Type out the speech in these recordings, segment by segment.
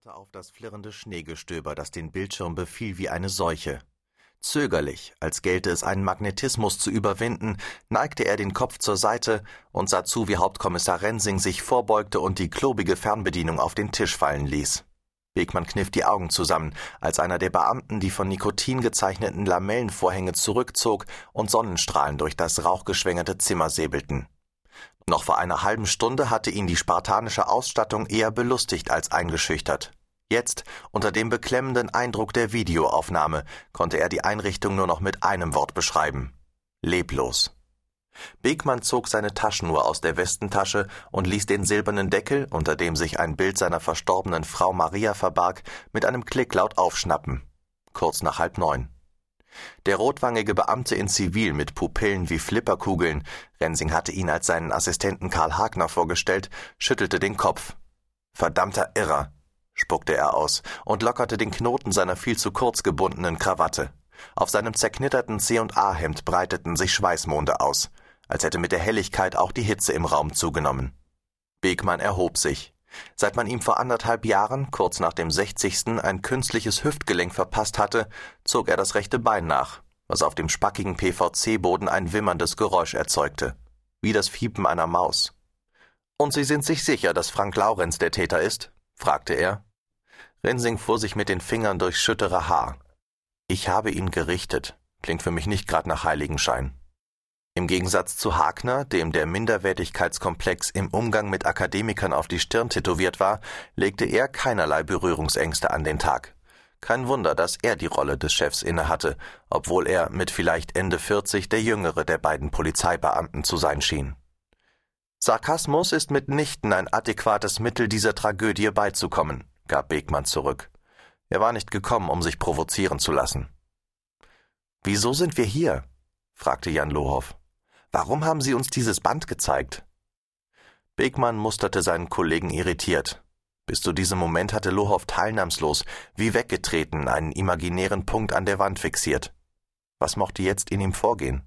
starrte auf das flirrende Schneegestöber, das den Bildschirm befiel wie eine Seuche. Zögerlich, als gelte es einen Magnetismus zu überwinden, neigte er den Kopf zur Seite und sah zu, wie Hauptkommissar Rensing sich vorbeugte und die klobige Fernbedienung auf den Tisch fallen ließ. Wegmann kniff die Augen zusammen, als einer der Beamten die von Nikotin gezeichneten Lamellenvorhänge zurückzog und Sonnenstrahlen durch das rauchgeschwängerte Zimmer säbelten. Noch vor einer halben Stunde hatte ihn die spartanische Ausstattung eher belustigt als eingeschüchtert. Jetzt, unter dem beklemmenden Eindruck der Videoaufnahme, konnte er die Einrichtung nur noch mit einem Wort beschreiben. Leblos. Beekmann zog seine Taschenuhr aus der Westentasche und ließ den silbernen Deckel, unter dem sich ein Bild seiner verstorbenen Frau Maria verbarg, mit einem Klick laut aufschnappen. Kurz nach halb neun. Der rotwangige Beamte in Zivil mit Pupillen wie Flipperkugeln, Rensing hatte ihn als seinen Assistenten Karl Hagner vorgestellt, schüttelte den Kopf. Verdammter Irrer, spuckte er aus und lockerte den Knoten seiner viel zu kurz gebundenen Krawatte. Auf seinem zerknitterten C&A-Hemd breiteten sich Schweißmonde aus, als hätte mit der Helligkeit auch die Hitze im Raum zugenommen. Begmann erhob sich. Seit man ihm vor anderthalb Jahren, kurz nach dem sechzigsten, ein künstliches Hüftgelenk verpasst hatte, zog er das rechte Bein nach, was auf dem spackigen PVC-Boden ein wimmerndes Geräusch erzeugte, wie das Fiepen einer Maus. Und Sie sind sich sicher, dass Frank Laurenz der Täter ist? fragte er. Rensing fuhr sich mit den Fingern durchs schüttere Haar. Ich habe ihn gerichtet. Klingt für mich nicht grad nach Heiligenschein. Im Gegensatz zu Hagner, dem der Minderwertigkeitskomplex im Umgang mit Akademikern auf die Stirn tätowiert war, legte er keinerlei Berührungsängste an den Tag. Kein Wunder, dass er die Rolle des Chefs innehatte, obwohl er mit vielleicht Ende 40 der jüngere der beiden Polizeibeamten zu sein schien. Sarkasmus ist mitnichten ein adäquates Mittel, dieser Tragödie beizukommen, gab Begmann zurück. Er war nicht gekommen, um sich provozieren zu lassen. Wieso sind wir hier? fragte Jan Lohoff. Warum haben Sie uns dieses Band gezeigt? Begmann musterte seinen Kollegen irritiert. Bis zu diesem Moment hatte Lohoff teilnahmslos, wie weggetreten, einen imaginären Punkt an der Wand fixiert. Was mochte jetzt in ihm vorgehen?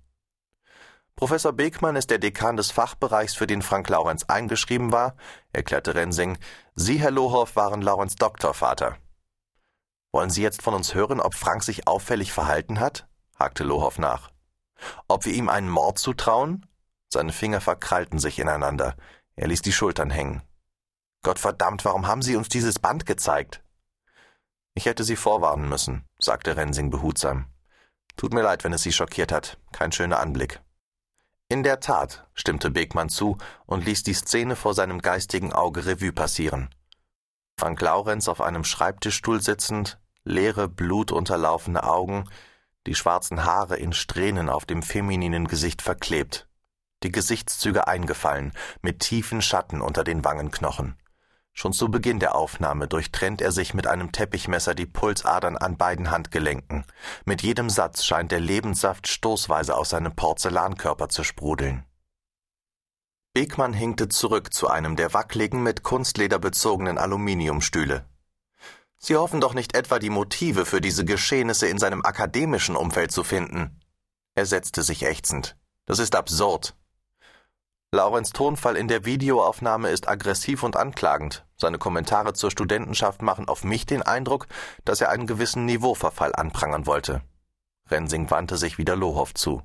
Professor Begmann ist der Dekan des Fachbereichs, für den Frank Laurenz eingeschrieben war, erklärte Rensing. Sie, Herr Lohoff, waren Laurenz Doktorvater. Wollen Sie jetzt von uns hören, ob Frank sich auffällig verhalten hat? hakte Lohoff nach. Ob wir ihm einen Mord zutrauen? Seine Finger verkrallten sich ineinander. Er ließ die Schultern hängen. Gottverdammt, warum haben Sie uns dieses Band gezeigt? Ich hätte Sie vorwarnen müssen, sagte Rensing behutsam. Tut mir leid, wenn es Sie schockiert hat. Kein schöner Anblick. In der Tat, stimmte Begmann zu und ließ die Szene vor seinem geistigen Auge Revue passieren. Frank Laurenz auf einem Schreibtischstuhl sitzend, leere, blutunterlaufene Augen, die schwarzen Haare in Strähnen auf dem femininen Gesicht verklebt, die Gesichtszüge eingefallen, mit tiefen Schatten unter den Wangenknochen. Schon zu Beginn der Aufnahme durchtrennt er sich mit einem Teppichmesser die Pulsadern an beiden Handgelenken. Mit jedem Satz scheint der Lebenssaft stoßweise aus seinem Porzellankörper zu sprudeln. Beckmann hinkte zurück zu einem der wackligen, mit Kunstleder bezogenen Aluminiumstühle. Sie hoffen doch nicht etwa die Motive für diese Geschehnisse in seinem akademischen Umfeld zu finden. Er setzte sich ächzend. Das ist absurd. Laurenz Tonfall in der Videoaufnahme ist aggressiv und anklagend. Seine Kommentare zur Studentenschaft machen auf mich den Eindruck, dass er einen gewissen Niveauverfall anprangern wollte. Rensing wandte sich wieder Lohoff zu.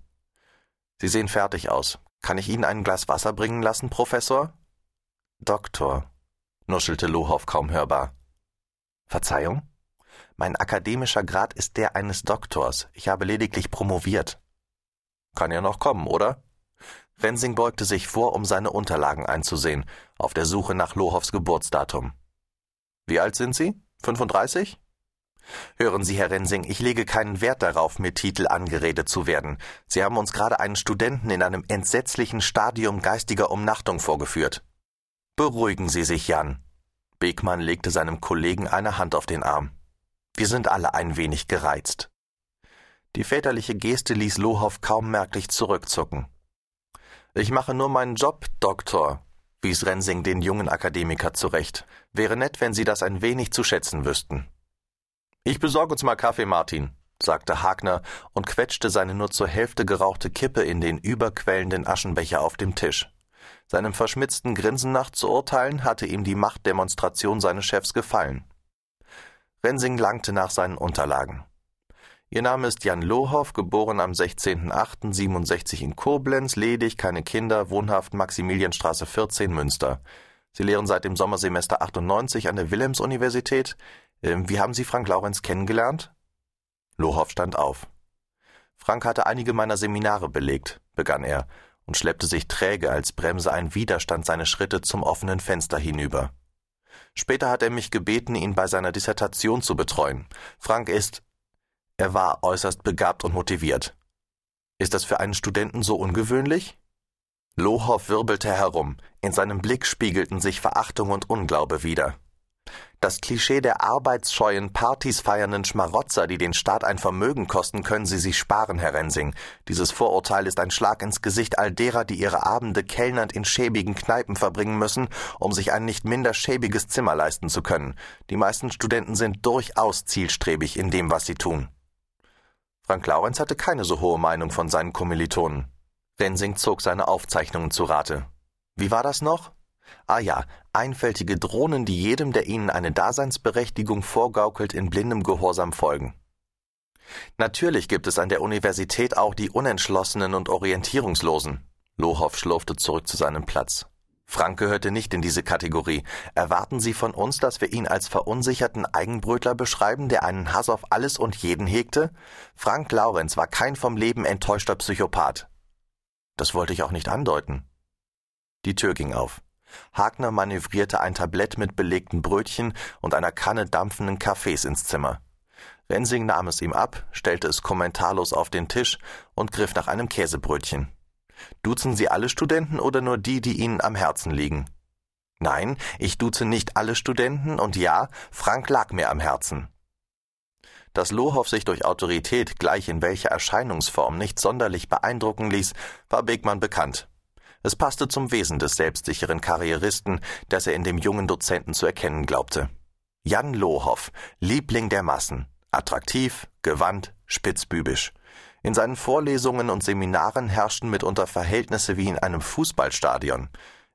Sie sehen fertig aus. Kann ich Ihnen ein Glas Wasser bringen lassen, Professor? Doktor, nuschelte Lohoff kaum hörbar. Verzeihung? Mein akademischer Grad ist der eines Doktors. Ich habe lediglich promoviert. Kann ja noch kommen, oder? Rensing beugte sich vor, um seine Unterlagen einzusehen, auf der Suche nach Lohoffs Geburtsdatum. Wie alt sind Sie? 35? Hören Sie, Herr Rensing, ich lege keinen Wert darauf, mit Titel angeredet zu werden. Sie haben uns gerade einen Studenten in einem entsetzlichen Stadium geistiger Umnachtung vorgeführt. Beruhigen Sie sich, Jan. Beckmann legte seinem Kollegen eine Hand auf den Arm. Wir sind alle ein wenig gereizt. Die väterliche Geste ließ Lohoff kaum merklich zurückzucken. Ich mache nur meinen Job, Doktor, wies Rensing den jungen Akademiker zurecht. Wäre nett, wenn Sie das ein wenig zu schätzen wüssten. Ich besorge uns mal Kaffee, Martin, sagte Hagner und quetschte seine nur zur Hälfte gerauchte Kippe in den überquellenden Aschenbecher auf dem Tisch. Seinem verschmitzten Grinsen nach zu urteilen, hatte ihm die Machtdemonstration seines Chefs gefallen. Rensing langte nach seinen Unterlagen. Ihr Name ist Jan Lohoff, geboren am 16.08.67 in Koblenz, ledig, keine Kinder, wohnhaft Maximilianstraße 14, Münster. Sie lehren seit dem Sommersemester 98 an der Wilhelms-Universität. Ähm, wie haben Sie Frank Laurenz kennengelernt? Lohoff stand auf. Frank hatte einige meiner Seminare belegt, begann er und schleppte sich träge, als bremse ein Widerstand seine Schritte zum offenen Fenster hinüber. Später hat er mich gebeten, ihn bei seiner Dissertation zu betreuen. Frank ist. Er war äußerst begabt und motiviert. Ist das für einen Studenten so ungewöhnlich? Lohoff wirbelte herum, in seinem Blick spiegelten sich Verachtung und Unglaube wider. Das Klischee der arbeitsscheuen, Partys feiernden Schmarotzer, die den Staat ein Vermögen kosten, können Sie sich sparen, Herr Rensing. Dieses Vorurteil ist ein Schlag ins Gesicht all derer, die ihre Abende kellnernd in schäbigen Kneipen verbringen müssen, um sich ein nicht minder schäbiges Zimmer leisten zu können. Die meisten Studenten sind durchaus zielstrebig in dem, was sie tun. Frank Laurenz hatte keine so hohe Meinung von seinen Kommilitonen. Rensing zog seine Aufzeichnungen zu Rate. Wie war das noch? Ah ja, einfältige Drohnen, die jedem, der ihnen eine Daseinsberechtigung vorgaukelt, in blindem Gehorsam folgen. Natürlich gibt es an der Universität auch die Unentschlossenen und Orientierungslosen. Lohoff schlurfte zurück zu seinem Platz. Frank gehörte nicht in diese Kategorie. Erwarten Sie von uns, dass wir ihn als verunsicherten Eigenbrötler beschreiben, der einen Hass auf alles und jeden hegte? Frank Laurenz war kein vom Leben enttäuschter Psychopath. Das wollte ich auch nicht andeuten. Die Tür ging auf. Hagner manövrierte ein Tablett mit belegten Brötchen und einer Kanne dampfenden Kaffees ins Zimmer. Rensing nahm es ihm ab, stellte es kommentarlos auf den Tisch und griff nach einem Käsebrötchen. Duzen Sie alle Studenten oder nur die, die Ihnen am Herzen liegen? Nein, ich duze nicht alle Studenten und ja, Frank lag mir am Herzen. Dass Lohoff sich durch Autorität gleich in welcher Erscheinungsform nicht sonderlich beeindrucken ließ, war Begmann bekannt. Es passte zum Wesen des selbstsicheren Karrieristen, das er in dem jungen Dozenten zu erkennen glaubte. Jan Lohoff, Liebling der Massen, attraktiv, gewandt, spitzbübisch. In seinen Vorlesungen und Seminaren herrschten mitunter Verhältnisse wie in einem Fußballstadion.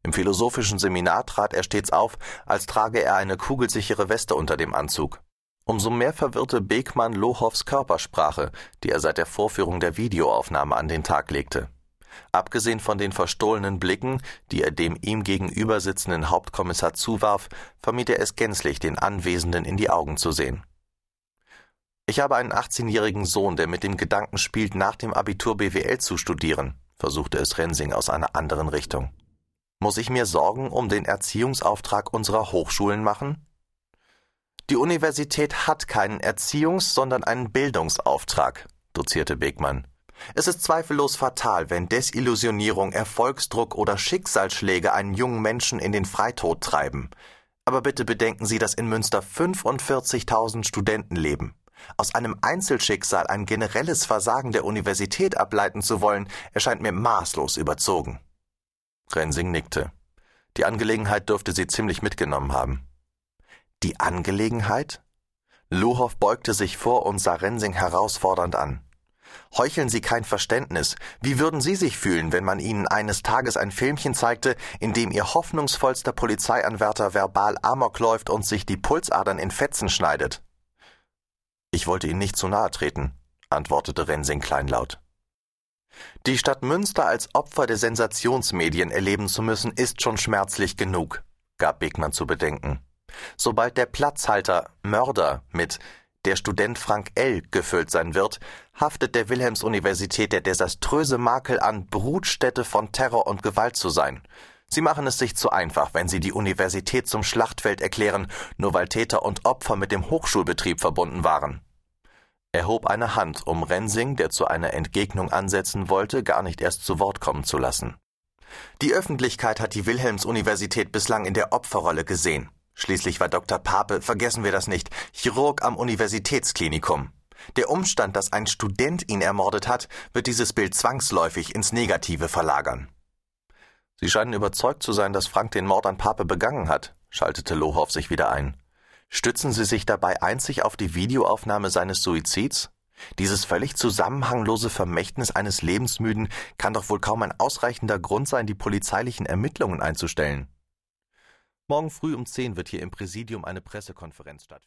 Im philosophischen Seminar trat er stets auf, als trage er eine kugelsichere Weste unter dem Anzug. Umso mehr verwirrte Beckmann Lohoffs Körpersprache, die er seit der Vorführung der Videoaufnahme an den Tag legte. Abgesehen von den verstohlenen Blicken, die er dem ihm gegenüber sitzenden Hauptkommissar zuwarf, vermied er es gänzlich, den Anwesenden in die Augen zu sehen. Ich habe einen 18-jährigen Sohn, der mit dem Gedanken spielt, nach dem Abitur BWL zu studieren, versuchte es Rensing aus einer anderen Richtung. Muss ich mir Sorgen um den Erziehungsauftrag unserer Hochschulen machen? Die Universität hat keinen Erziehungs-, sondern einen Bildungsauftrag, dozierte Begmann. Es ist zweifellos fatal, wenn Desillusionierung, Erfolgsdruck oder Schicksalsschläge einen jungen Menschen in den Freitod treiben. Aber bitte bedenken Sie, dass in Münster 45.000 Studenten leben. Aus einem Einzelschicksal ein generelles Versagen der Universität ableiten zu wollen, erscheint mir maßlos überzogen. Rensing nickte. Die Angelegenheit dürfte sie ziemlich mitgenommen haben. Die Angelegenheit? Luhoff beugte sich vor und sah Rensing herausfordernd an. Heucheln Sie kein Verständnis. Wie würden Sie sich fühlen, wenn man Ihnen eines Tages ein Filmchen zeigte, in dem Ihr hoffnungsvollster Polizeianwärter verbal Amok läuft und sich die Pulsadern in Fetzen schneidet? Ich wollte Ihnen nicht zu nahe treten, antwortete Rensing kleinlaut. Die Stadt Münster als Opfer der Sensationsmedien erleben zu müssen, ist schon schmerzlich genug, gab Begmann zu bedenken. Sobald der Platzhalter Mörder mit der Student Frank L. gefüllt sein wird, haftet der Wilhelms-Universität der desaströse Makel an, Brutstätte von Terror und Gewalt zu sein. Sie machen es sich zu einfach, wenn Sie die Universität zum Schlachtfeld erklären, nur weil Täter und Opfer mit dem Hochschulbetrieb verbunden waren. Er hob eine Hand, um Rensing, der zu einer Entgegnung ansetzen wollte, gar nicht erst zu Wort kommen zu lassen. Die Öffentlichkeit hat die Wilhelms-Universität bislang in der Opferrolle gesehen. Schließlich war Dr. Pape, vergessen wir das nicht, Chirurg am Universitätsklinikum. Der Umstand, dass ein Student ihn ermordet hat, wird dieses Bild zwangsläufig ins Negative verlagern. Sie scheinen überzeugt zu sein, dass Frank den Mord an Pape begangen hat, schaltete Lohoff sich wieder ein. Stützen Sie sich dabei einzig auf die Videoaufnahme seines Suizids? Dieses völlig zusammenhanglose Vermächtnis eines Lebensmüden kann doch wohl kaum ein ausreichender Grund sein, die polizeilichen Ermittlungen einzustellen. Morgen früh um zehn wird hier im Präsidium eine Pressekonferenz stattfinden.